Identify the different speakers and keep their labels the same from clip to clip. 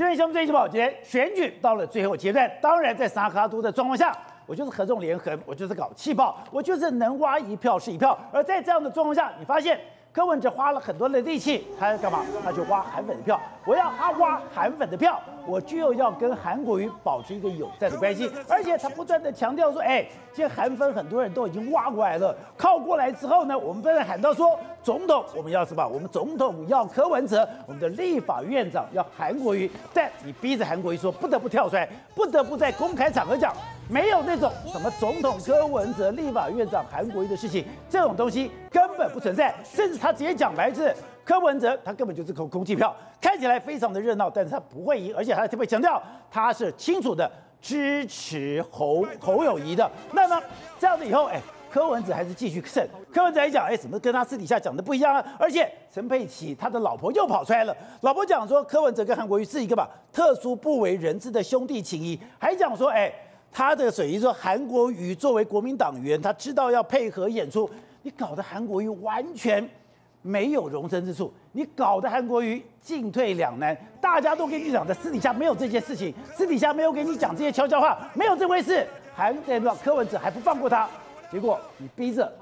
Speaker 1: 今天新闻最新报，今天选举到了最后阶段，当然在萨卡都的状况下，我就是合纵连横，我就是搞气泡，我就是能挖一票是一票。而在这样的状况下，你发现。柯文哲花了很多的力气，他要干嘛？他去挖韩粉的票。我要他挖韩粉的票，我就要跟韩国瑜保持一个友善的关系。而且他不断的强调说：“哎，现在韩粉很多人都已经挖过来了，靠过来之后呢，我们不断喊到说总统我们要什么？我们总统要柯文哲，我们的立法院长要韩国瑜。但你逼着韩国瑜说不得不跳出来，不得不在公开场合讲。”没有那种什么总统柯文哲、立法院长韩国瑜的事情，这种东西根本不存在。甚至他直接讲白字，柯文哲他根本就是空空气票，看起来非常的热闹，但是他不会赢，而且他特别强调他是清楚的支持侯侯友宜的。那么这样子以后，哎，柯文哲还是继续胜。柯文哲还讲，哎，怎么跟他私底下讲的不一样啊？而且陈佩琪他的老婆又跑出来了，老婆讲说柯文哲跟韩国瑜是一个吧特殊不为人知的兄弟情谊，还讲说，哎。他的水意说，韩国瑜作为国民党员，他知道要配合演出，你搞得韩国瑜完全没有容身之处，你搞得韩国瑜进退两难。大家都跟你讲的，私底下没有这件事情，私底下没有给你讲这些悄悄话，没有这回事。韩代表柯文哲还不放过他，结果你逼着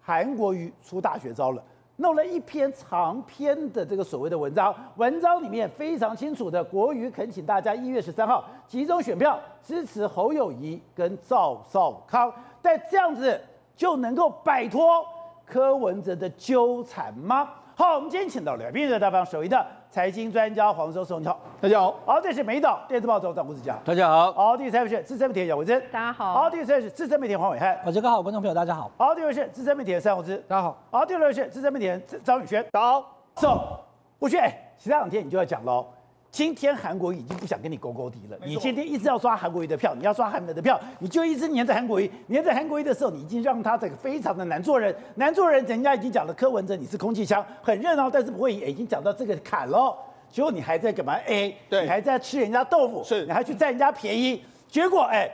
Speaker 1: 韩国瑜出大绝招了。弄了一篇长篇的这个所谓的文章，文章里面非常清楚的，国瑜恳请大家一月十三号集中选票支持侯友谊跟赵少康，但这样子就能够摆脱柯文哲的纠缠吗？好，我们今天请到了来宾的大方首位的财经专家黄教授，你好，
Speaker 2: 大家好。
Speaker 1: 好，这是美岛电视报总编辑，
Speaker 2: 大家好。
Speaker 1: 好，第三位是资深媒体杨维珍，
Speaker 3: 大家好。
Speaker 1: 好，第四位是资深媒体黄伟汉，
Speaker 4: 我这个好，观众朋友大家好。
Speaker 1: 好，第五位是资深媒体三红之，
Speaker 4: 大家好。
Speaker 1: 好，第六位是资深媒体张宇轩，大家好。走，我觉得哎，其他两天你就要讲喽。今天韩国瑜已经不想跟你勾勾底了。你今天一直要刷韩国瑜的票，你要刷韩粉的票，你就一直黏着韩国瑜。黏着韩国瑜的时候，你已经让他这个非常的难做人。难做人，人家已经讲了柯文哲你是空气枪，很热闹，但是不会已经讲到这个坎喽。结果你还在干嘛？哎，对，你还在吃人家豆腐，是，你还去占人家便宜。结果哎，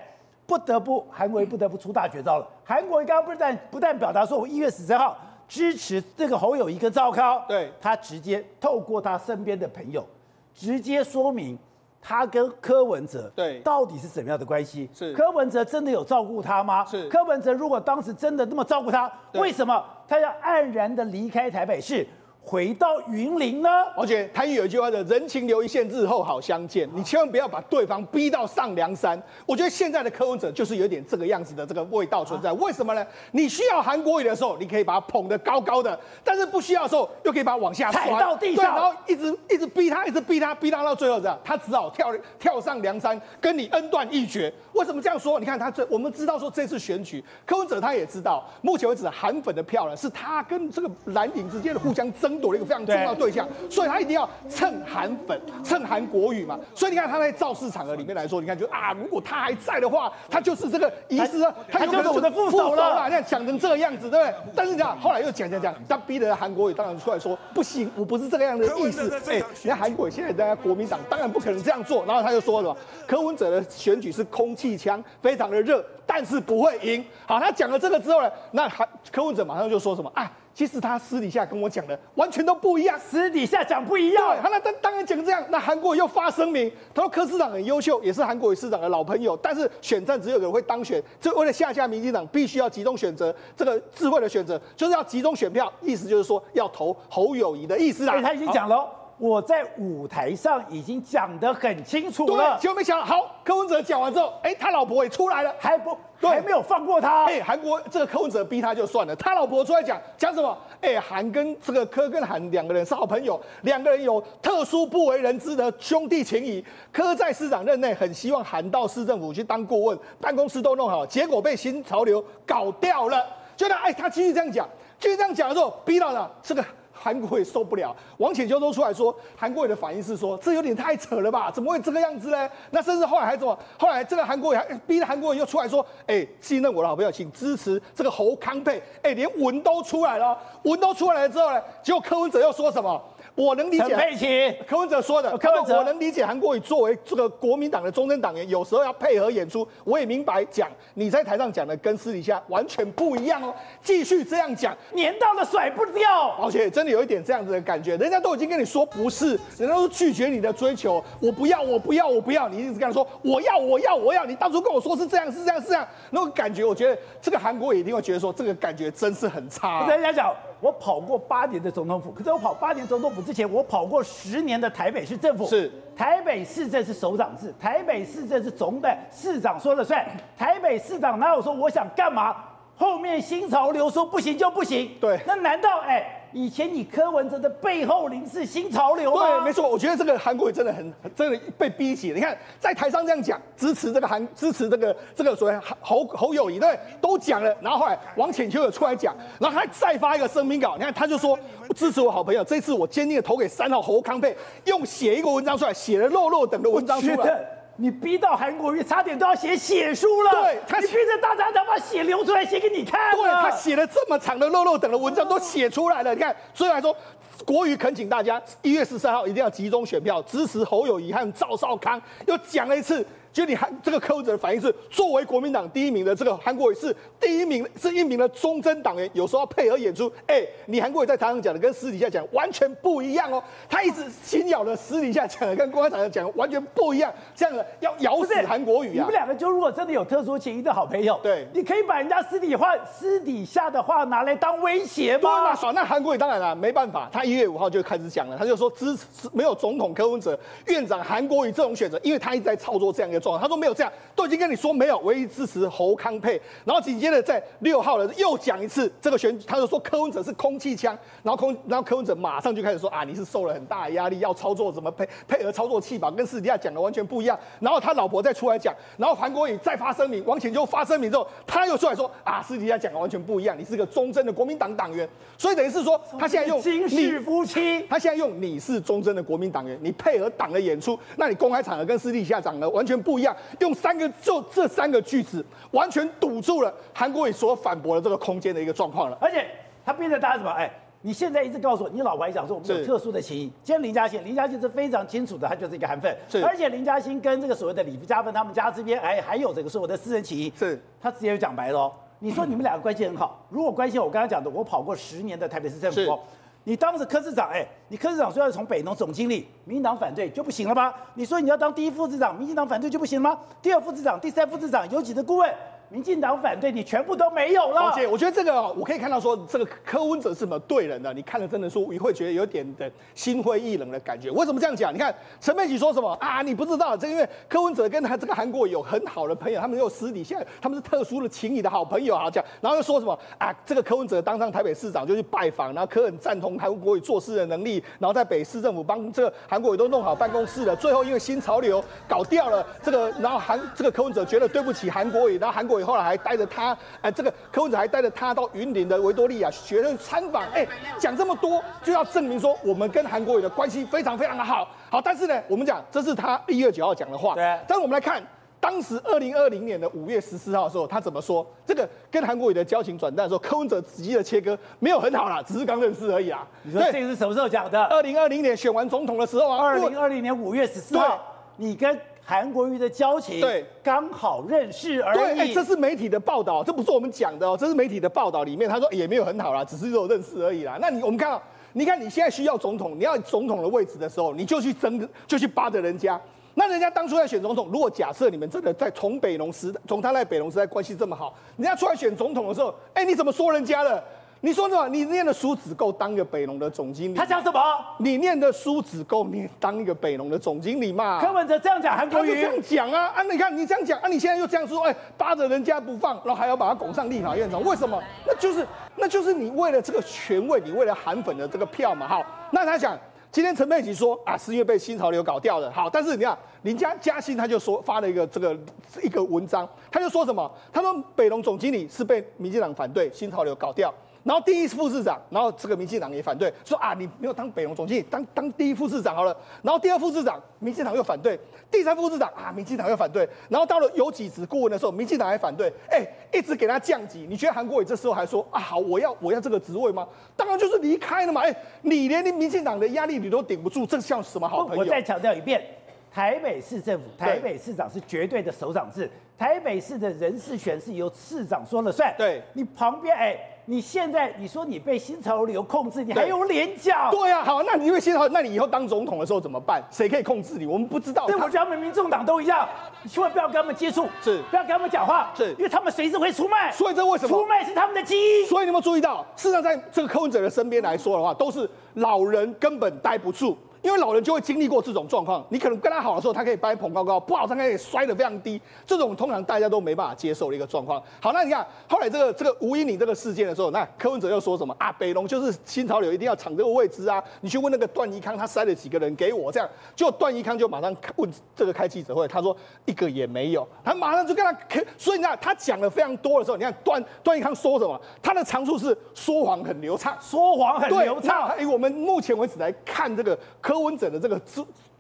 Speaker 1: 不得不韩国瑜不得不出大绝招了。韩国瑜刚刚不但不但表达说我一月十三号支持这个侯友谊跟赵康，对，他直接透过他身边的朋友。直接说明他跟柯文哲对到底是怎么样的关系？是柯文哲真的有照顾他吗？是柯文哲如果当时真的那么照顾他，为什么他要黯然的离开台北市？回到云林呢？
Speaker 2: 而且他有一句话叫“人情留一线，日后好相见”，你千万不要把对方逼到上梁山。我觉得现在的柯文哲就是有点这个样子的这个味道存在。为什么呢？你需要韩国语的时候，你可以把他捧得高高的；但是不需要的时候，又可以把他往下
Speaker 1: 踩到地上，
Speaker 2: 然后一直一直逼他，一直逼他，逼他到最后这样，他只好跳跳上梁山，跟你恩断义绝。为什么这样说？你看他这，我们知道说这次选举，柯文哲他也知道，目前为止韩粉的票呢，是他跟这个蓝营之间的互相争。躲了一个非常重要的对象，所以他一定要蹭韩粉、蹭韩国语嘛。所以你看他在造势场合里面来说，你看就啊，如果他还在的话，他就是这个意思，他就是我的副手了。你看讲成这个样子，对不对？但是你看后来又讲讲讲，他逼得韩国语当然出来说不行，我不是这个样的意思。哎，你看韩国瑜现在在国民党，当然不可能这样做。然后他就说什么，柯文哲的选举是空气枪，非常的热，但是不会赢。好，他讲了这个之后呢，那韩柯文哲马上就说什么啊？其实他私底下跟我讲的完全都不一样，
Speaker 1: 私底下讲不一样。
Speaker 2: 对，他那当当然讲这样。那韩国又发声明，他说柯市长很优秀，也是韩国瑜市长的老朋友，但是选战只有人会当选，这为了下架民进党，必须要集中选择，这个智慧的选择就是要集中选票，意思就是说要投侯友谊的意思啊。
Speaker 1: 他已经讲了。我在舞台上已经讲得很清楚了，
Speaker 2: 结果没想到，好，柯文哲讲完之后，哎，他老婆也出来了，
Speaker 1: 还不，还没有放过他。
Speaker 2: 哎，韩国这个柯文哲逼他就算了，他老婆出来讲讲什么？哎，韩跟这个柯跟韩两个人是好朋友，两个人有特殊不为人知的兄弟情谊。柯在市长任内很希望韩到市政府去当顾问，办公室都弄好，结果被新潮流搞掉了。就那哎，他继续这样讲，继续这样讲的时候，逼到了这个。韩国也受不了，王浅秋都出来说，韩国人的反应是说，这有点太扯了吧？怎么会这个样子呢？那甚至后来还怎么？后来这个韩国人还逼着韩国人又出来说，哎，信任我的好朋友，请支持这个侯康佩。哎，连文都出来了，文都出来了之后呢，结果柯文哲又说什么？我能理解。
Speaker 1: 陈佩琪，
Speaker 2: 柯文哲说的，柯文哲，我能理解韩国瑜作为这个国民党的忠贞党员，有时候要配合演出。我也明白讲你在台上讲的跟私底下完全不一样哦。继续这样讲，
Speaker 1: 黏到了甩不掉，
Speaker 2: 而且真的有一点这样子的感觉，人家都已经跟你说不是，人家都拒绝你的追求，我不要，我不要，我不要，你一直跟他说我要，我要，我要，你当初跟我说是这样，是这样，是这样，那种感觉，我觉得这个韩国瑜一定会觉得说这个感觉真是很差啊。
Speaker 1: 人家讲。我跑过八年的总统府，可是我跑八年总统府之前，我跑过十年的台北市政府。
Speaker 2: 是，
Speaker 1: 台北市政是首长制，台北市政是总的市长说了算。台北市长哪有说我想干嘛，后面新潮流说不行就不行？
Speaker 2: 对，
Speaker 1: 那难道哎？以前你柯文哲的背后灵是新潮流吗？
Speaker 2: 对，没错，我觉得这个韩国瑜真的很真的被逼急了。你看在台上这样讲，支持这个韩，支持这个这个所谓侯侯友谊，对，都讲了。然后后来王浅秋也出来讲，然后他再发一个声明稿，你看他就说支持我好朋友，这次我坚定的投给三号侯康佩，用写一个文章出来，写了肉肉等的文章出来。
Speaker 1: 你逼到韩国瑜差点都要写血书了，
Speaker 2: 对，他
Speaker 1: 你逼着大家他把血流出来写给你看，
Speaker 2: 对，他写了这么长的肉肉等的文章都写出来了，你看，所以来说，国瑜恳请大家一月十三号一定要集中选票支持侯友谊和赵少康，又讲了一次。就你韩这个柯文哲的反应是，作为国民党第一名的这个韩国瑜是第一名，是一名的忠贞党员，有时候要配合演出。哎、欸，你韩国瑜在台上讲的跟私底下讲完全不一样哦，他一直紧咬的私底下讲的跟公开场合讲的完全不一样，这样的要咬死韩国瑜啊！
Speaker 1: 你们两个就如果真的有特殊情谊的好朋友，
Speaker 2: 对，
Speaker 1: 你可以把人家私底话、私底下的话拿来当威胁吗？
Speaker 2: 对嘛，爽。那韩国瑜当然了，没办法，他一月五号就开始讲了，他就说支持没有总统柯文哲、院长韩国瑜这种选择，因为他一直在操作这样一个他说没有这样。都已经跟你说没有，唯一支持侯康沛，然后紧接着在六号的又讲一次这个选举，他就说柯文哲是空气枪，然后空，然后柯文哲马上就开始说啊，你是受了很大的压力，要操作什么配配合操作器吧，跟私底下讲的完全不一样。然后他老婆再出来讲，然后韩国瑜再发声明，王浅秋发声明之后，他又出来说啊，私底下讲的完全不一样，你是个忠贞的国民党党员，所以等于是说他现在用
Speaker 1: 金氏夫妻，
Speaker 2: 他现在用你是忠贞的国民党员，你配合党的演出，那你公开场合跟私底下讲的完全不一样，用三个。就这三个句子，完全堵住了韩国瑜所反驳的这个空间的一个状况了。
Speaker 1: 而且他逼着大家什么？哎，你现在一直告诉我，你老婆还讲说我们有特殊的情谊。今天林嘉欣，林嘉欣是非常清楚的，他就是一个韩粉。
Speaker 2: 是。
Speaker 1: 而且林嘉欣跟这个所谓的李嘉芬他们家这边，哎，还有这个所谓的私人情谊。
Speaker 2: 是。
Speaker 1: 他直接就讲白了哦，你说你们两个关系很好，如果关系我刚刚讲的，我跑过十年的台北市政府。你当着科市长，哎，你科市长说要从北农总经理，民进党反对就不行了吗？你说你要当第一副市长，民进党反对就不行了吗？第二副市长、第三副市长有几个顾问？民进党反对你全部都没有了。
Speaker 2: 而且我觉得这个我可以看到说，这个柯文哲是什么对人的？你看了真的说，你会觉得有点的心灰意冷的感觉。为什么这样讲？你看陈佩琪说什么啊？你不知道，这因为柯文哲跟他这个韩国有很好的朋友，他们又私底下他们是特殊的情谊的好朋友，好讲。然后又说什么啊？这个柯文哲当上台北市长就去拜访，然后柯很赞同韩国瑜做事的能力，然后在北市政府帮这个韩国瑜都弄好办公室了。最后因为新潮流搞掉了这个，然后韩这个柯文哲觉得对不起韩国瑜，然后韩国瑜后来还带着他。他哎，这个柯文哲还带着他到云林的维多利亚学生参访，哎，讲这么多就要证明说我们跟韩国瑜的关系非常非常的好，好，但是呢，我们讲这是他一月九号讲的话，
Speaker 1: 对。
Speaker 2: 但是我们来看当时二零二零年的五月十四号的时候，他怎么说？这个跟韩国瑜的交情转淡的时候，柯文哲直接的切割没有很好啦，只是刚认识而已啊。
Speaker 1: 你说这个是什么时候讲的？
Speaker 2: 二零二零年选完总统的时候啊。
Speaker 1: 二零二零年五月十四号，你跟。韩国瑜的交情，
Speaker 2: 对，
Speaker 1: 刚好认识而已。
Speaker 2: 对，哎，这是媒体的报道，这不是我们讲的哦，这是媒体的报道里面，他说也没有很好啦，只是有认识而已啦。那你我们看到，你看你现在需要总统，你要总统的位置的时候，你就去争，就去扒着人家。那人家当初在选总统，如果假设你们真的在从北农时代，从他在北农时代关系这么好，人家出来选总统的时候，哎，你怎么说人家的？你说什么？你念的书只够当一个北农的总经理？
Speaker 1: 他讲什么？
Speaker 2: 你念的书只够你当一个北农的总经理嘛？
Speaker 1: 柯文哲这样讲，韩国瑜
Speaker 2: 这样讲啊啊！你看你这样讲啊，你现在又这样说，哎，扒着人家不放，然后还要把他拱上立法院长，为什么？那就是那就是你为了这个权位，你为了韩粉的这个票嘛。好，那他讲今天陈佩琪说啊，是因为被新潮流搞掉的。好，但是你看林家嘉欣他就说发了一个这个一个文章，他就说什么？他说北农总经理是被民进党反对新潮流搞掉。然后第一副市长，然后这个民进党也反对，说啊你没有当北农总经理，当当第一副市长好了。然后第二副市长，民进党又反对，第三副市长啊，民进党又反对。然后到了有几职顾问的时候，民进党还反对，哎，一直给他降级。你觉得韩国瑜这时候还说啊好，我要我要这个职位吗？当然就是离开了嘛。哎，你连你民进党的压力你都顶不住，这像什么好朋友？
Speaker 1: 我再强调一遍。台北市政府，台北市长是绝对的首长制。台北市的人事权是由市长说了算。
Speaker 2: 对，
Speaker 1: 你旁边，哎，你现在你说你被新潮流控制，你还有脸讲？
Speaker 2: 对呀、啊，好，那你因为新潮，那你以后当总统的时候怎么办？谁可以控制你？我们不知道。
Speaker 1: 对，我觉得他们民众党都一样，你千万不要跟他们接触，
Speaker 2: 是，
Speaker 1: 不要跟他们讲话，
Speaker 2: 是，
Speaker 1: 因为他们随时会出卖。
Speaker 2: 所以这为什么？
Speaker 1: 出卖是他们的基因。
Speaker 2: 所以你有没有注意到，事实上在这个柯文哲的身边来说的话，都是老人根本待不住。因为老人就会经历过这种状况，你可能跟他好的时候，他可以把你捧高高；不好，他可以摔得非常低。这种通常大家都没办法接受的一个状况。好，那你看后来这个这个吴音宁这个事件的时候，那柯文哲又说什么啊？北龙就是新潮流，一定要抢这个位置啊！你去问那个段宜康，他塞了几个人给我？这样，就段宜康就马上问这个开记者会，他说一个也没有。他马上就跟他，所以你看他讲的非常多的时候，你看段段宜康说什么？他的长处是说谎很流畅，
Speaker 1: 说谎很流畅。
Speaker 2: 哎，我们目前为止来看这个柯文哲的这个。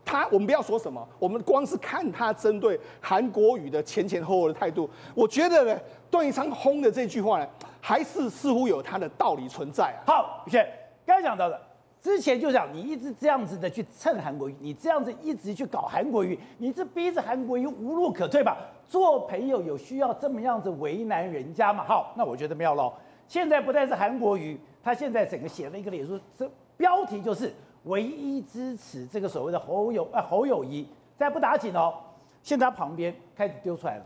Speaker 2: 他，我们不要说什么，我们光是看他针对韩国语的前前后后的态度，我觉得呢，段宜康轰的这句话呢，还是似乎有他的道理存在啊。
Speaker 1: 好，宇轩，刚才讲到的，之前就讲你一直这样子的去蹭韩国语，你这样子一直去搞韩国语，你是逼着韩国语无路可退吧？做朋友有需要这么样子为难人家吗？好，那我觉得妙喽。现在不但是韩国语，他现在整个写了一个脸书，这标题就是。唯一支持这个所谓的侯友啊侯友谊，再不打紧哦，现在他旁边开始丢出来了。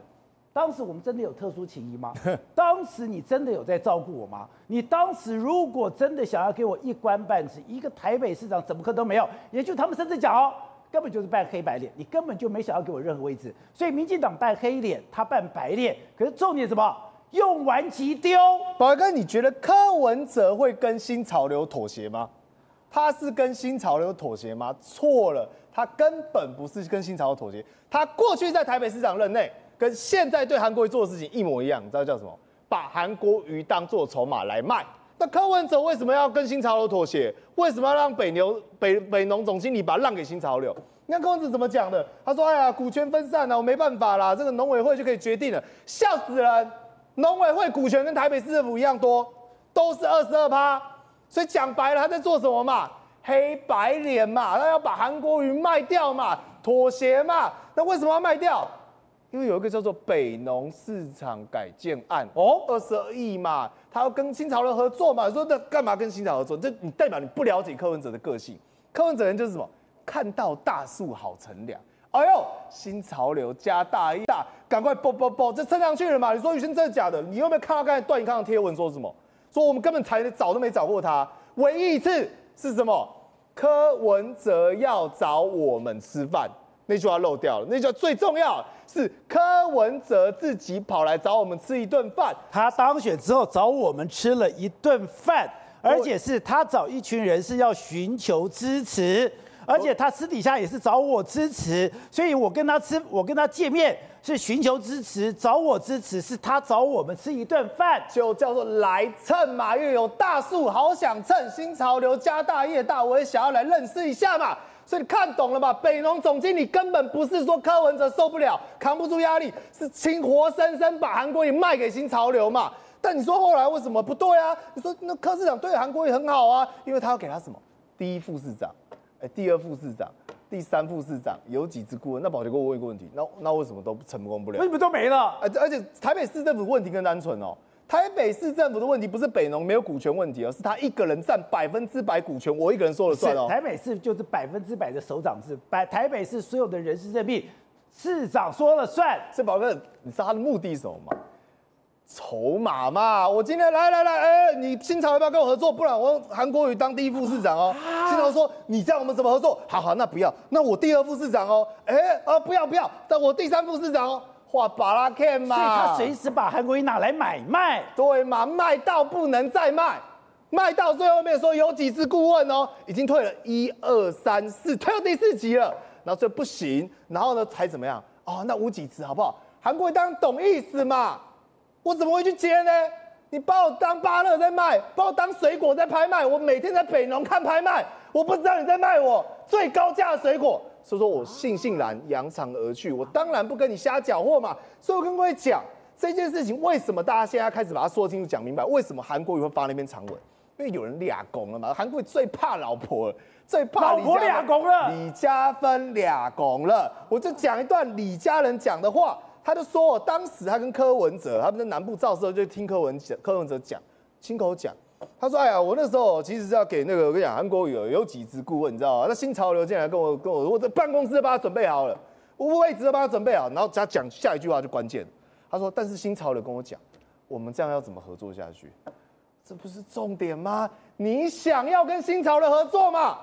Speaker 1: 当时我们真的有特殊情谊吗？当时你真的有在照顾我吗？你当时如果真的想要给我一官半职，一个台北市长怎么可能都没有？也就他们甚至讲哦，根本就是扮黑白脸，你根本就没想要给我任何位置。所以民进党扮黑脸，他扮白脸。可是重点什么？用完即丢。
Speaker 3: 宝哥，你觉得柯文哲会跟新潮流妥协吗？他是跟新潮流妥协吗？错了，他根本不是跟新潮流妥协。他过去在台北市长任内，跟现在对韩国瑜做的事情一模一样。你知道叫什么？把韩国瑜当做筹码来卖。那柯文哲为什么要跟新潮流妥协？为什么要让北牛北北农总经理把它让给新潮流？你看柯文哲怎么讲的？他说：“哎呀，股权分散了，我没办法啦，这个农委会就可以决定了。”笑死人！农委会股权跟台北市政府一样多，都是二十二趴。所以讲白了，他在做什么嘛？黑白脸嘛，他要把韩国瑜卖掉嘛，妥协嘛。那为什么要卖掉？因为有一个叫做北农市场改建案哦，二十二亿嘛，他要跟新潮流合作嘛。说那干嘛跟新潮合作？这你代表你不了解柯文哲的个性。柯文哲人就是什么？看到大树好乘凉。哎呦，新潮流加大一大，赶快啵啵啵，这蹭上去了嘛。你说宇轩真的假的？你有没有看到刚才段永康的贴文说什么？说我们根本才找都没找过他，唯一一次是什么？柯文哲要找我们吃饭，那句话漏掉了。那句话最重要是柯文哲自己跑来找我们吃一顿饭。
Speaker 1: 他当选之后找我们吃了一顿饭，而且是他找一群人是要寻求支持，而且他私底下也是找我支持，所以我跟他吃，我跟他见面。是寻求支持，找我支持，是他找我们吃一顿饭，
Speaker 3: 就叫做来蹭嘛。因为有大树，好想蹭新潮流，家大业大，我也想要来认识一下嘛。所以你看懂了吧？北农总经理根本不是说柯文哲受不了，扛不住压力，是亲活生生把韩国瑜卖给新潮流嘛。但你说后来为什么不对啊？你说那柯市长对韩国瑜很好啊，因为他要给他什么？第一副市长，哎，第二副市长。第三副市长有几只顾问？那宝杰哥，我问一个问题，那那为什么都成功不了？
Speaker 1: 为什么都没了？
Speaker 3: 而而且台北市政府问题更单纯哦。台北市政府的问题不是北农没有股权问题而，是他一个人占百分之百股权，我一个人说了算哦。
Speaker 1: 台北市就是百分之百的首长制，百台北市所有的人事任命，市长说了算。
Speaker 3: 所以宝哥，你知道他的目的是什么吗？筹码嘛，我今天来来来，哎、欸，你新潮要不要跟我合作？不然我韩国瑜当第一副市长哦。新潮说，你这样我们怎么合作？好好，那不要，那我第二副市长哦。哎、欸，呃，不要不要，但我第三副市长哦。画巴拉 K 嘛，
Speaker 1: 所以他随时把韩国瑜拿来买卖，
Speaker 3: 对嘛？卖到不能再卖，卖到最后面说有几次顾问哦，已经退了一二三四，退到第四级了，然后这不行，然后呢才怎么样？哦，那无几次好不好？韩国瑜当然懂意思嘛。我怎么会去接呢？你把我当芭乐在卖，把我当水果在拍卖。我每天在北农看拍卖，我不知道你在卖我最高价的水果，所以说我悻悻然扬长而去。我当然不跟你瞎搅和嘛。所以我跟各位讲这件事情，为什么大家现在开始把它说清楚、讲明白？为什么韩国瑜会发那篇长文？因为有人俩拱了嘛。韩国瑜最怕老婆了，最怕
Speaker 1: 老婆俩拱了，
Speaker 3: 李家芬俩拱了。我就讲一段李家人讲的话。他就说，当时他跟柯文哲，他们在南部造势，就听柯文讲，柯文哲讲，亲口讲，他说：“哎呀，我那时候其实是要给那个我跟你讲，韩国瑜有有几支顾问，你知道吗？那新潮流进来跟我跟我，我这办公室都帮他准备好了，我位置都帮他准备好，然后他讲下一句话就关键，他说：但是新潮流跟我讲，我们这样要怎么合作下去？这不是重点吗？你想要跟新潮流合作吗？”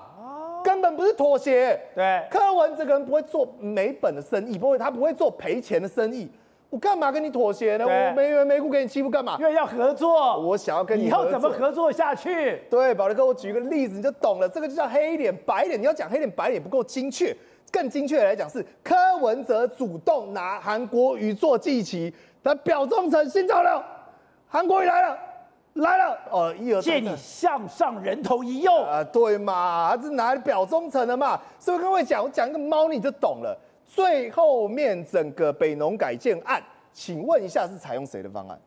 Speaker 3: 根本不是妥协，
Speaker 1: 对，
Speaker 3: 柯文这个人不会做没本的生意，不会，他不会做赔钱的生意。我干嘛跟你妥协呢？我没缘没故给你欺负干嘛？
Speaker 1: 因为要合作，
Speaker 3: 我想要跟你
Speaker 1: 以后怎么合作下去？
Speaker 3: 对，宝力哥，我举一个例子你就懂了，这个就叫黑脸白脸。你要讲黑脸白脸不够精确，更精确的来讲是柯文哲主动拿韩国瑜做祭旗，他表忠诚新潮流，韩国瑜来了。来了，哦，一而
Speaker 1: 借你向上人头一用
Speaker 3: 啊，对嘛，这是拿来表忠诚的嘛。所以各位讲，我讲一个猫你就懂了。最后面整个北农改建案，请问一下是采用谁的方案？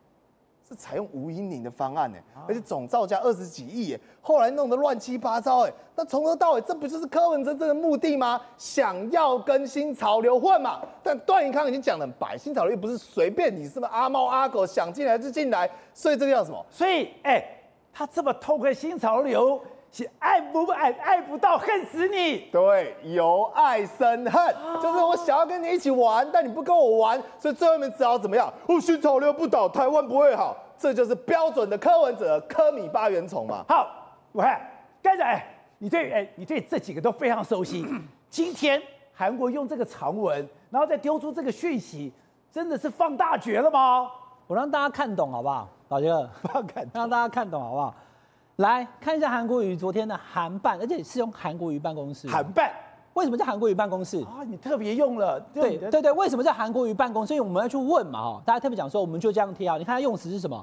Speaker 3: 是采用无阴影的方案呢，而且总造价二十几亿耶，后来弄得乱七八糟哎，那从头到尾这不就是柯文哲这个目的吗？想要跟新潮流混嘛？但段永康已经讲得很白，新潮流又不是随便你是不是阿猫阿狗想进来就进来，所以这个叫什么？
Speaker 1: 所以哎，他这么偷窥新潮流，是爱不爱爱不到恨死你？
Speaker 3: 对，由爱生恨，就是我想要跟你一起玩，但你不跟我玩，所以最后面只好怎么样？哦，新潮流不倒，台湾不会好。这就是标准的柯文哲柯米八元虫嘛。
Speaker 1: 好，我看刚才你对哎，你对这几个都非常熟悉。今天韩国用这个长文，然后再丢出这个讯息，真的是放大绝了吗？
Speaker 4: 我让大家看懂好不好？老杰，
Speaker 1: 放看，
Speaker 4: 让大家看懂好不好？来看一下韩国瑜昨天的韩办，而且是用韩国瑜办公室。
Speaker 1: 韩办
Speaker 4: 为什么叫韩国瑜办公室
Speaker 1: 啊？你特别用了。
Speaker 4: 对对对，为什么叫韩国瑜办公室？因为我们要去问嘛哈，大家特别讲说，我们就这样贴啊。你看他用词是什么？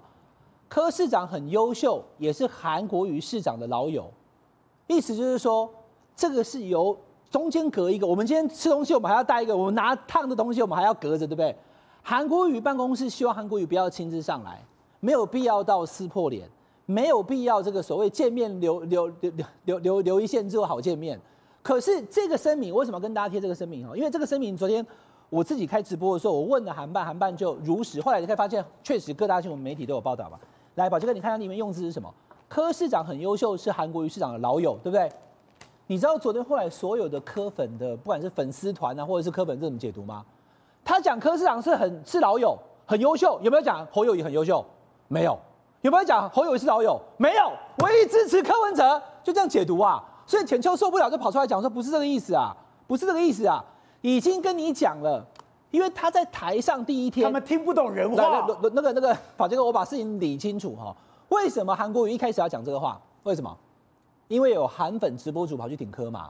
Speaker 4: 柯市长很优秀，也是韩国瑜市长的老友，意思就是说，这个是由中间隔一个。我们今天吃东西，我们还要带一个；我们拿烫的东西，我们还要隔着，对不对？韩国瑜办公室希望韩国瑜不要亲自上来，没有必要到撕破脸，没有必要这个所谓见面留留留留留留一线之后好见面。可是这个声明为什么跟大家贴这个声明？哈，因为这个声明昨天我自己开直播的时候，我问了韩办，韩办就如实。后来你可以发现，确实各大新闻媒体都有报道嘛。来，宝杰哥，你看看里面用字是什么？柯市长很优秀，是韩国瑜市长的老友，对不对？你知道昨天后来所有的柯粉的，不管是粉丝团啊，或者是柯粉，这怎么解读吗？他讲柯市长是很是老友，很优秀，有没有讲侯友宜很优秀？没有，有没有讲侯友宜是老友？没有，唯一支持柯文哲，就这样解读啊。所以浅秋受不了，就跑出来讲说不是这个意思啊，不是这个意思啊，已经跟你讲了。因为他在台上第一天，
Speaker 1: 他们听不懂人话。
Speaker 4: 那个那个那个，宝杰哥，我把事情理清楚哈。为什么韩国瑜一开始要讲这个话？为什么？因为有韩粉直播主跑去挺柯嘛。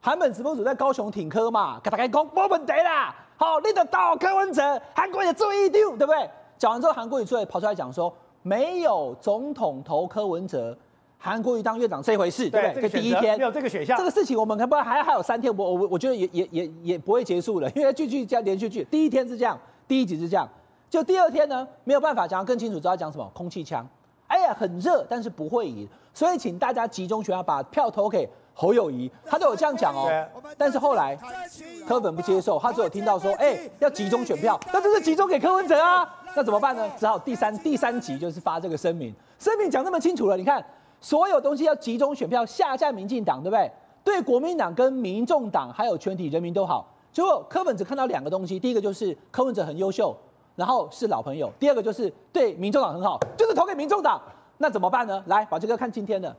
Speaker 4: 韩粉直播主在高雄挺柯嘛，跟大家讲没问题啦。好，你得到柯文哲，韩国瑜做一丢，对不对？讲完之后，韩国瑜出来跑出来讲说，没有总统投柯文哲。韩国瑜当院长这一回事，对不对？这第一天
Speaker 1: 没有这个选项，
Speaker 4: 这个事情我们可不还还有三天，我我我觉得也也也也不会结束了，因为剧剧加连续剧，第一天是这样，第一集是这样，就第二天呢没有办法讲得更清楚，知道讲什么？空气枪，哎呀很热，但是不会赢，所以请大家集中选票，把票投给侯友宜，他都有这样讲哦。但是后来柯粉不接受，他只有听到说，哎，要集中选票，那就是集中给柯文哲啊，那怎么办呢？只好第三第三集就是发这个声明，声明讲那么清楚了，你看。所有东西要集中选票下架民进党，对不对？对国民党跟民众党还有全体人民都好。结果柯文哲看到两个东西，第一个就是柯文哲很优秀，然后是老朋友；第二个就是对民众党很好，就是投给民众党。那怎么办呢？来，把这个看今天的，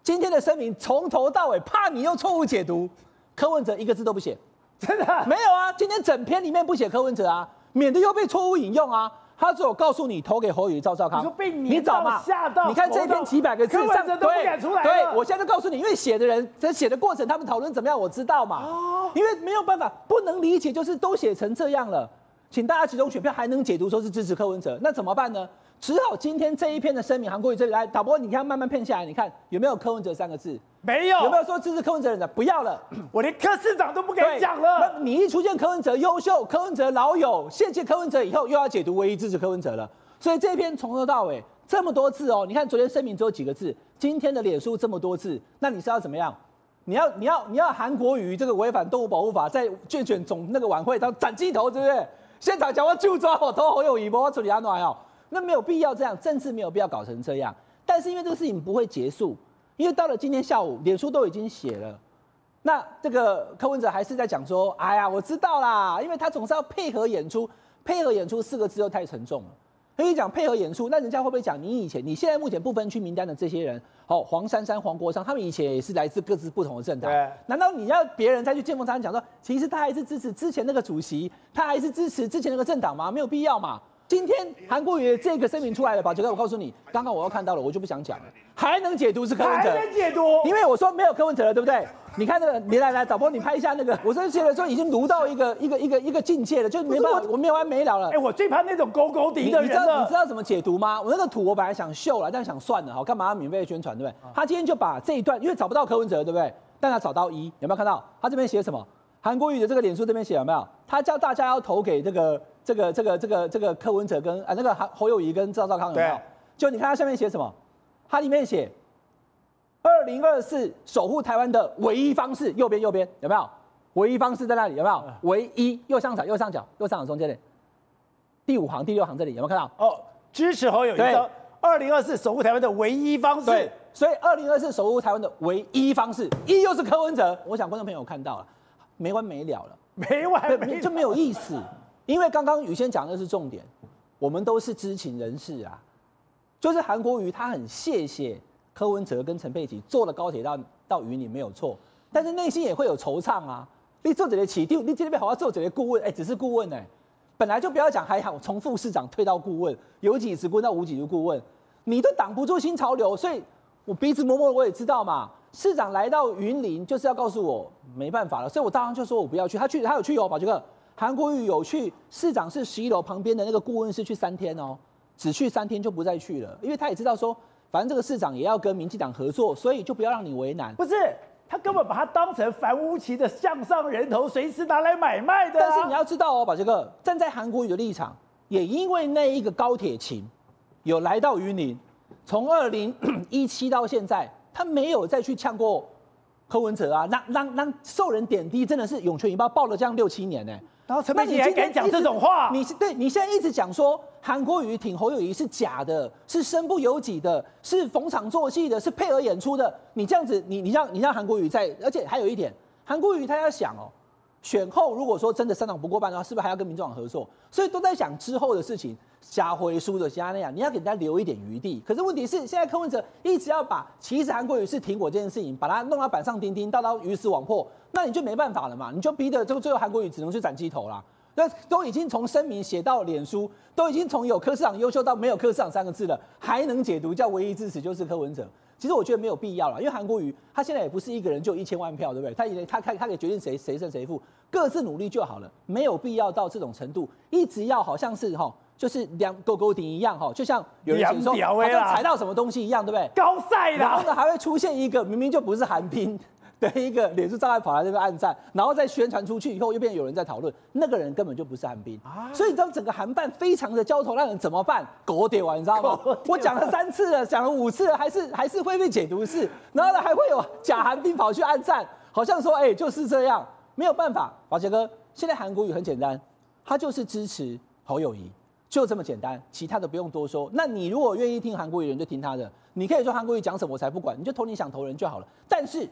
Speaker 4: 今天的声明从头到尾，怕你又错误解读，柯文哲一个字都不写，
Speaker 1: 真的
Speaker 4: 没有啊？今天整篇里面不写柯文哲啊，免得又被错误引用啊。他只有告诉你投给侯友宜、赵少康，
Speaker 1: 你说被你找嘛？吓到！
Speaker 4: 你看这篇几百个字，
Speaker 1: 柯文哲都不敢出来。
Speaker 4: 对，我现在就告诉你，因为写的人在写的过程，他们讨论怎么样，我知道嘛。哦。因为没有办法，不能理解，就是都写成这样了。请大家集中选票，还能解读说是支持柯文哲，那怎么办呢？只好今天这一篇的声明，韩国瑜这里来导播，你看慢慢骗下来，你看有没有柯文哲三个字？
Speaker 1: 没有，
Speaker 4: 有没有说支持柯文哲的人？不要了，
Speaker 1: 我连柯市长都不敢讲了。
Speaker 4: 那你一出现柯文哲优秀，柯文哲老友，谢谢柯文哲以后又要解读唯一支持柯文哲了。所以这一篇从头到尾这么多字哦，你看昨天声明只有几个字，今天的脸书这么多字，那你是要怎么样？你要你要你要韩国瑜这个违反动物保护法，在竞选总那个晚会当斩鸡头，对不对？现场讲话就抓我头，好有尾巴，我处理安暖哦。那没有必要这样，政治没有必要搞成这样。但是因为这个事情不会结束，因为到了今天下午，脸书都已经写了，那这个柯文哲还是在讲说：“哎呀，我知道啦，因为他总是要配合演出，配合演出四个字又太沉重了。可以讲配合演出，那人家会不会讲你以前、你现在目前不分区名单的这些人，哦，黄珊珊、黄国昌，他们以前也是来自各自不同的政党。对难道你要别人再去见缝插针讲说，其实他还是支持之前那个主席，他还是支持之前那个政党吗？没有必要嘛。”今天韩国瑜这个声明出来了吧？宝杰哥，我告诉你，刚刚我又看到了，我就不想讲了。还能解读是柯文哲？
Speaker 1: 还能解读？
Speaker 4: 因为我说没有柯文哲了，对不对？你看那个，你来来，导播你拍一下那个。我是觉得说已经读到一个一个一个一个境界了，就没办法，我，我没完没了了。
Speaker 1: 哎，我最怕那种勾勾敌的人
Speaker 4: 你，你知道你知道怎么解读吗？我那个图我本来想秀了，但想算了，好，干嘛要免费宣传，对不对？他今天就把这一段，因为找不到柯文哲，对不对？但他找到一，有没有看到？他这边写什么？韩国瑜的这个脸书这边写有没有？他叫大家要投给这个。这个这个这个这个柯文哲跟啊那个侯侯友宜跟赵少康有没有？就你看他下面写什么？他里面写二零二四守护台湾的唯一方式，右边右边有没有？唯一方式在那里有没有？唯一右上角右上角右上角中间的第五行第六行这里有没有看到？
Speaker 1: 哦，支持侯友宜的二零二四守护台湾的唯一方式。
Speaker 4: 对，所以二零二四守护台湾的唯一方式，一又是柯文哲。我想观众朋友看到了，没完没了了，
Speaker 1: 没完没了
Speaker 4: 就没有意思。因为刚刚宇轩讲的是重点，我们都是知情人士啊，就是韩国瑜他很谢谢柯文哲跟陈佩琪坐了高铁到到云林没有错，但是内心也会有惆怅啊。你做这个起定，你今天被好好做这个顾问，哎，只是顾问哎，本来就不要讲，还好从副市长退到顾问，由几职顾到无几职顾问，你都挡不住新潮流，所以我鼻子摸摸我也知道嘛。市长来到云林就是要告诉我没办法了，所以我当然就说我不要去，他去他有去哦，宝杰哥。韩国瑜有去市长室十一楼旁边的那个顾问室去三天哦，只去三天就不再去了，因为他也知道说，反正这个市长也要跟民进党合作，所以就不要让你为难。
Speaker 1: 不是，他根本把他当成凡屋奇的向上人头，随时拿来买卖的啊。
Speaker 4: 但是你要知道哦，宝杰哥站在韩国瑜的立场，也因为那一个高铁情，有来到云林，从二零一七到现在，他没有再去呛过柯文哲啊，让让让受人点滴，真的是涌泉引爆爆了这样六七年呢。
Speaker 1: 然后陈佩琪还敢讲这种话？
Speaker 4: 你对你现在一直讲说韩国瑜挺侯友谊是假的，是身不由己的，是逢场作戏的，是配合演出的。你这样子，你你让你让韩国瑜在，而且还有一点，韩国瑜他要想哦。选后如果说真的三党不过半的话，是不是还要跟民众党合作？所以都在想之后的事情，下回输的加那样，你要给人家留一点余地。可是问题是，现在柯文哲一直要把其实韩国瑜是挺我这件事情，把它弄到板上钉钉，到到鱼死网破，那你就没办法了嘛？你就逼得这个最后韩国瑜只能去斩鸡头啦。那都已经从声明写到脸书，都已经从有柯市长优秀到没有柯市长三个字了，还能解读叫唯一支持就是柯文哲？其实我觉得没有必要了，因为韩国瑜他现在也不是一个人就一千万票，对不对？他也他他他可以决定谁谁胜谁负，各自努力就好了，没有必要到这种程度，一直要好像是哈，就是两勾勾顶一样哈，就像有人说好像踩到什么东西一样，对不对？
Speaker 1: 高赛啦，
Speaker 4: 然后呢还会出现一个明明就不是韩冰。的一个脸书账号跑来这边暗赞，然后再宣传出去以后，又变有人在讨论，那个人根本就不是韩冰啊！所以你知道整个韩办非常的焦头烂额，怎么办？狗点完，你知道吗？我讲了三次了，讲了五次了，还是还是会被解读是，然后呢还会有假韩冰跑去暗赞，好像说哎、欸、就是这样，没有办法。宝杰哥，现在韩国语很简单，他就是支持侯友谊，就这么简单，其他的不用多说。那你如果愿意听韩国瑜的人就听他的，你可以说韩国语讲什么我才不管，你就投你想投人就好了。但是。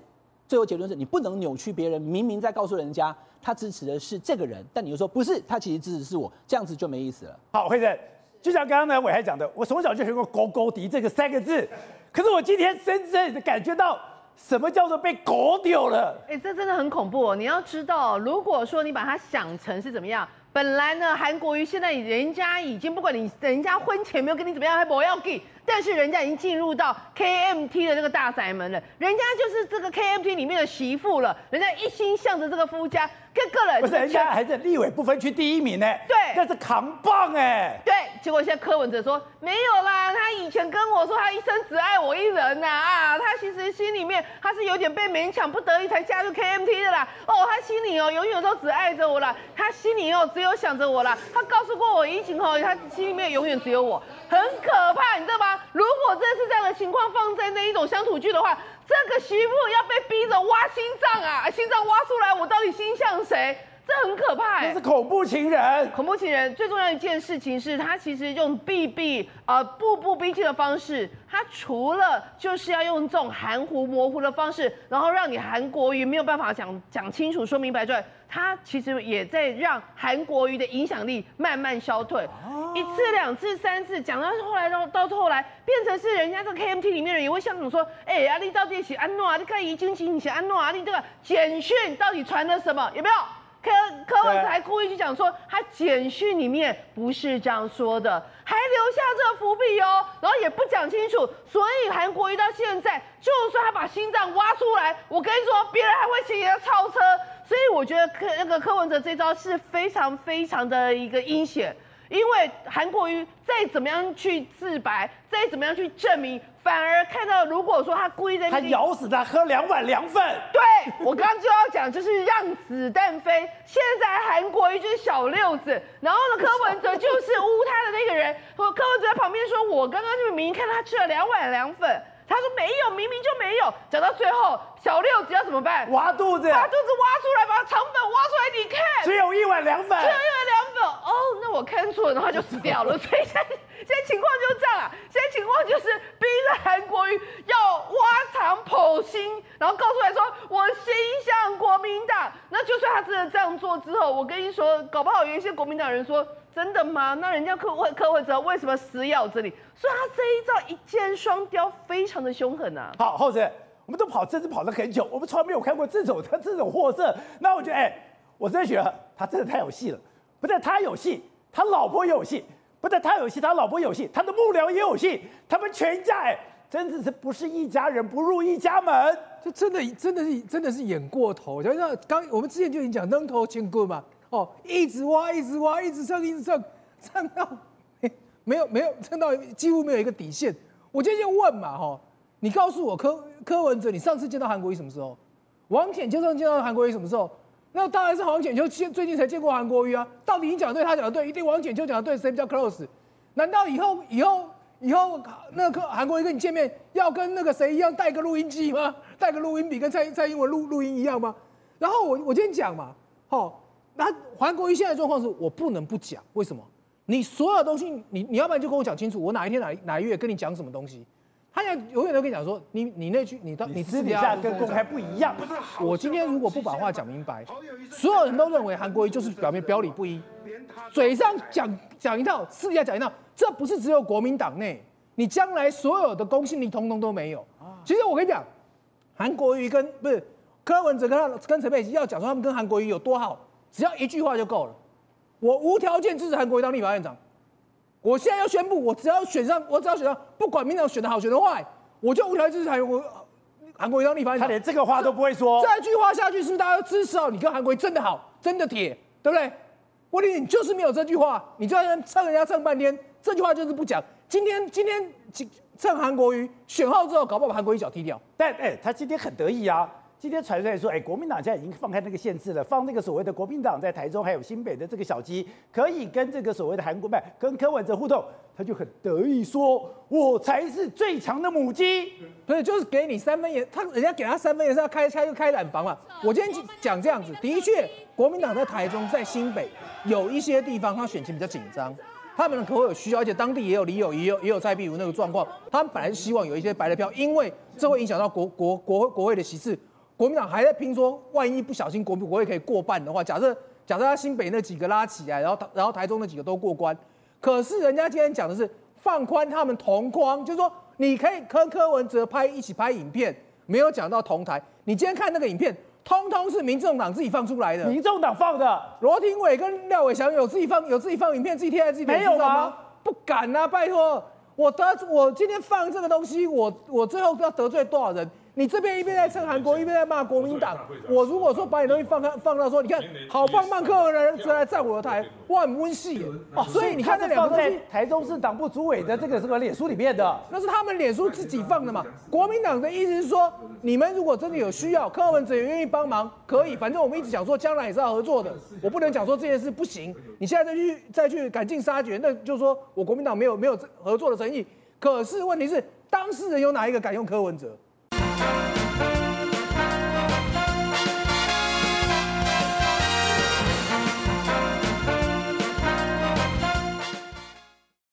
Speaker 4: 最后结论是你不能扭曲别人，明明在告诉人家他支持的是这个人，但你又说不是，他其实支持是我，这样子就没意思了。
Speaker 1: 好，慧珍，就像刚刚呢，伟还讲的，我从小就学过“狗狗敌”这个三个字，可是我今天深深的感觉到什么叫做被狗丢了？
Speaker 5: 哎，这真的很恐怖哦！你要知道，如果说你把它想成是怎么样，本来呢，韩国瑜现在人家已经不管你人家婚前没有跟你怎么样，还不要给。但是人家已经进入到 KMT 的这个大宅门了，人家就是这个 KMT 里面的媳妇了，人家一心向着这个夫家，跟个人
Speaker 1: 不是人家还是立委不分区第一名呢，
Speaker 5: 对，
Speaker 1: 那是扛棒哎，
Speaker 5: 对，结果现在柯文哲说没有啦，他以前跟我说他一生只爱我一人呐啊，啊，他其实心里面他是有点被勉强不得已才加入 KMT 的啦，哦，他心里哦永远都只爱着我啦，他心里哦只有想着我啦，他告诉过我以前哦，他心里面永远只有我，很可怕，你知道吗？如果真是这样的情况放在那一种乡土剧的话，这个媳妇要被逼着挖心脏啊，心脏挖出来，我到底心向谁？这很可怕
Speaker 1: 这是恐怖情人。
Speaker 5: 恐怖情人最重要一件事情是他其实用 BB 呃步步逼近的方式，他除了就是要用这种含糊模糊的方式，然后让你韩国瑜没有办法讲讲清楚、说明白之外，他其实也在让韩国瑜的影响力慢慢消退。哦、一次、两次、三次，讲到后来到到后来变成是人家这个 KMT 里面的人也会像你说，哎、欸，阿力到底写安诺啊？你看已经请你写安诺啊？你这个简讯到底传了什么？有没有？柯柯文哲还故意去讲说，他简讯里面不是这样说的，还留下这个伏笔哦，然后也不讲清楚，所以韩国瑜到现在，就算他把心脏挖出来，我跟你说，别人还会嫌他超车，所以我觉得柯那个柯文哲这招是非常非常的一个阴险。因为韩国瑜再怎么样去自白，再怎么样去证明，反而看到如果说他故意在，
Speaker 1: 他咬死他喝两碗凉粉。
Speaker 5: 对，我刚刚就要讲，就是让子弹飞。现在韩国瑜就是小六子，然后呢，柯文哲就是污他的那个人。柯文哲在旁边说：“我刚刚就明明看他吃了两碗凉粉。”他说没有，明明就没有。讲到最后，小六子要怎么办？
Speaker 1: 挖肚子，
Speaker 5: 把肚子挖出来，把肠粉挖出来，你看，
Speaker 1: 只有一碗凉粉，
Speaker 5: 只有一碗凉粉。哦，那我看错了，然后就死掉了。所以现在现在情况就是这样啊，现在情况就是逼着韩国瑜要挖肠剖心，然后告诉来说我心向国民党。那就算他真的这样做之后，我跟你说，搞不好有一些国民党人说。真的吗？那人家柯文柯文哲为什么死咬这里？所以他这一招一箭双雕，非常的凶狠啊！
Speaker 1: 好，后生，我们都跑政治跑了很久，我们从来没有看过这种他这种货色。那我觉得，哎，我真的觉得他真的太有戏了。不但他有戏，他老婆也有戏；不但他有戏，他老婆有戏，他的幕僚也有戏。他们全家，哎，真的是不是一家人不入一家门？
Speaker 6: 就真的真的是真的是演过头。就像刚我们之前就已经讲扔头轻棍嘛。哦，一直挖，一直挖，一直蹭，一直蹭，蹭到没有没有蹭到几乎没有一个底线。我今天就问嘛，哈，你告诉我柯柯文哲，你上次见到韩国瑜什么时候？王浅秋上次见到韩国瑜什么时候？那当然是王浅秋最最近才见过韩国瑜啊。到底你讲的对，他讲的对，一定王浅秋讲的对，谁比较 close？难道以后以后以后那个韩国瑜跟你见面要跟那个谁一样带个录音机吗？带个录音笔跟蔡蔡英文录录音一样吗？然后我我今天讲嘛，好。那韩国瑜现在状况是我不能不讲，为什么？你所有东西，你你要不然就跟我讲清楚，我哪一天哪哪一月跟你讲什么东西？他现在永远都跟你讲说，你你那句你到你私底下跟公开不一样。我今天如果不把话讲明白，所有人都认为韩国瑜就是表面表里不一，嘴上讲讲一套，私底下讲一套，这不是只有国民党内，你将来所有的公信力通通都没有。其实我跟你讲，韩国瑜跟不是柯文哲跟他跟陈佩琪要讲说他们跟韩国瑜有多好。只要一句话就够了，我无条件支持韩国瑜当立法院长。我现在要宣布，我只要选上，我只要选上，不管民进党选的好选的坏，我就无条件支持韩国韩国瑜当立法院长。
Speaker 1: 他连这个话都不会说。
Speaker 6: 这句话下去，是不是大家都支持哦？你跟韩国瑜真的好，真的铁，对不对？问题你就是没有这句话，你就在那蹭人家蹭半天，这句话就是不讲。今天今天趁韩国瑜选后之后，搞不好把韩国瑜脚踢掉。
Speaker 1: 但哎，他今天很得意啊。今天传出来说，哎，国民党现在已经放开那个限制了，放那个所谓的国民党在台中还有新北的这个小鸡，可以跟这个所谓的韩国派跟柯文哲互动，他就很得意说，我才是最强的母鸡。
Speaker 6: 对，就是给你三分颜，他人家给他三分颜是要开开开染房嘛。我今天讲这样子，的确，国民党在台中在新北有一些地方他选情比较紧张，他们可能有需要，而且当地也有李友也有也有在，比如那个状况，他们本来是希望有一些白的票，因为这会影响到国国国国会的席次。国民党还在拼说，万一不小心国国会可以过半的话，假设假设他新北那几个拉起来，然后然后台中那几个都过关，可是人家今天讲的是放宽他们同框，就是说你可以跟柯文哲拍一起拍影片，没有讲到同台。你今天看那个影片，通通是民众党自己放出来的。
Speaker 1: 民众党放的，
Speaker 6: 罗廷伟跟廖伟翔有自己放有自己放影片，自己贴在自己脸书上吗？不敢啊，拜托，我得我今天放这个东西，我我最后要得罪多少人？你这边一边在蹭韩国，一边在骂国民党。我如果说把你东西放开放到说，你看好棒棒，柯文哲人来站我的台，哇，很温馨。所以你看这两个东西，
Speaker 1: 台中市党部主委的这个这个脸书里面的，
Speaker 6: 那是他们脸书自己放的嘛。国民党的意思是说，你们如果真的有需要，柯文哲也愿意帮忙，可以。反正我们一直讲说，将来也是要合作的。我不能讲说这件事不行，你现在再去再去赶尽杀绝，那就是说我国民党没有没有合作的诚意。可是问题是，当事人有哪一个敢用柯文哲？